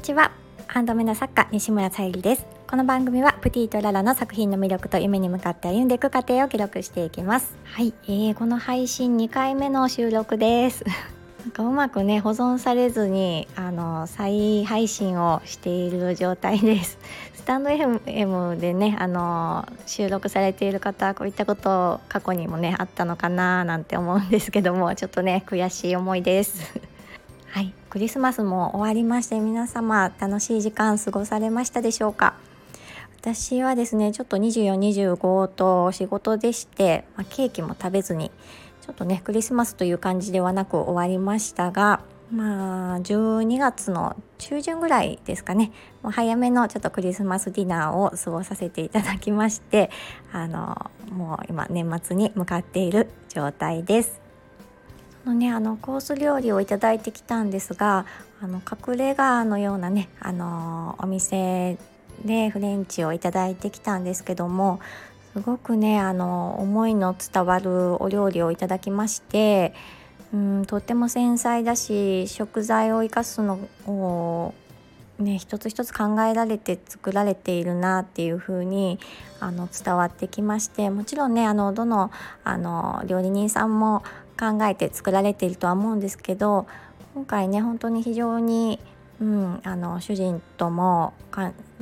にちは。ハンドメイド作家西村さゆりです。この番組はプティとララの作品の魅力と夢に向かって歩んでいく過程を記録していきます。はい、えー、この配信2回目の収録です。なんかうまくね保存されずにあの再配信をしている状態です。スタンド FM でねあの収録されている方こういったこと過去にもねあったのかななんて思うんですけどもちょっとね悔しい思いです。はい。クリスマスも終わりまして皆様楽しい時間過ごされましたでしょうか？私はですねちょっと2425と仕事でして、まあ、ケーキも食べずにちょっとねクリスマスという感じではなく終わりましたがまあ12月の中旬ぐらいですかね。もう早めのちょっとクリスマスディナーを過ごさせていただきましてあのもう今年末に向かっている状態です。のねあのコース料理をいただいてきたんですがあの隠れ家のようなねあのお店でフレンチをいただいてきたんですけどもすごくねあの思いの伝わるお料理をいただきましてうんとっても繊細だし食材を生かすのをね一つ一つ考えられて作られているなっていう風にあに伝わってきましてもちろんねあのどのあの料理人さんも考えて作られているとは思うんですけど今回ね本当に非常に、うん、あの主人とも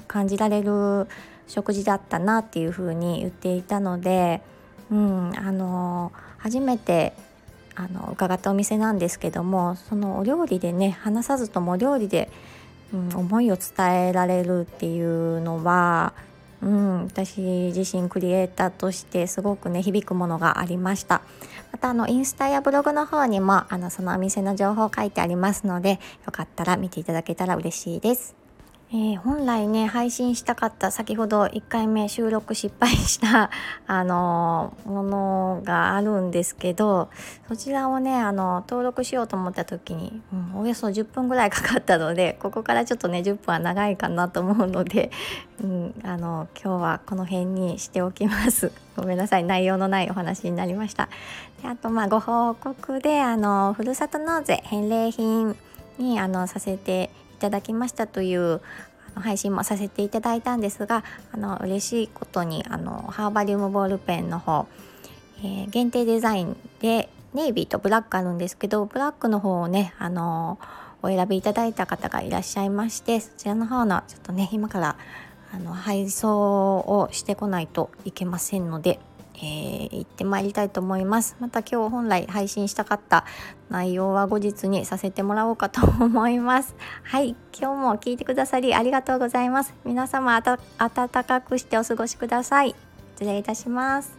感じられる食事だったなっていうふうに言っていたので、うん、あの初めてあの伺ったお店なんですけどもそのお料理でね話さずともお料理で、うん、思いを伝えられるっていうのは、うん、私自身クリエイターとしてすごくね響くものがありました。またあのインスタやブログの方にもあのそのお店の情報書いてありますのでよかったら見ていただけたら嬉しいです。えー、本来ね配信したかった先ほど1回目収録失敗した あのー、ものがあるんですけどそちらをねあの登録しようと思った時に、うん、およそ10分ぐらいかかったのでここからちょっとね10分は長いかなと思うので、うん、あの今日はこの辺にしておきます。ごめんなさい内容のないお話になりました。であとまあご報告であのふるさと納税返礼品にあのさせてただきましたという配信もさせていただいたんですがあの嬉しいことにあのハーバリウムボールペンの方、えー、限定デザインでネイビーとブラックあるんですけどブラックの方をねあのお選びいただいた方がいらっしゃいましてそちらの方のちょっとね今からあの配送をしてこないといけませんのでえー、行ってまいりたいと思います。また今日本来配信したかった内容は後日にさせてもらおうかと思います。はい今日も聞いてくださりありがとうございます。皆様暖かくしてお過ごしください。失礼いたします。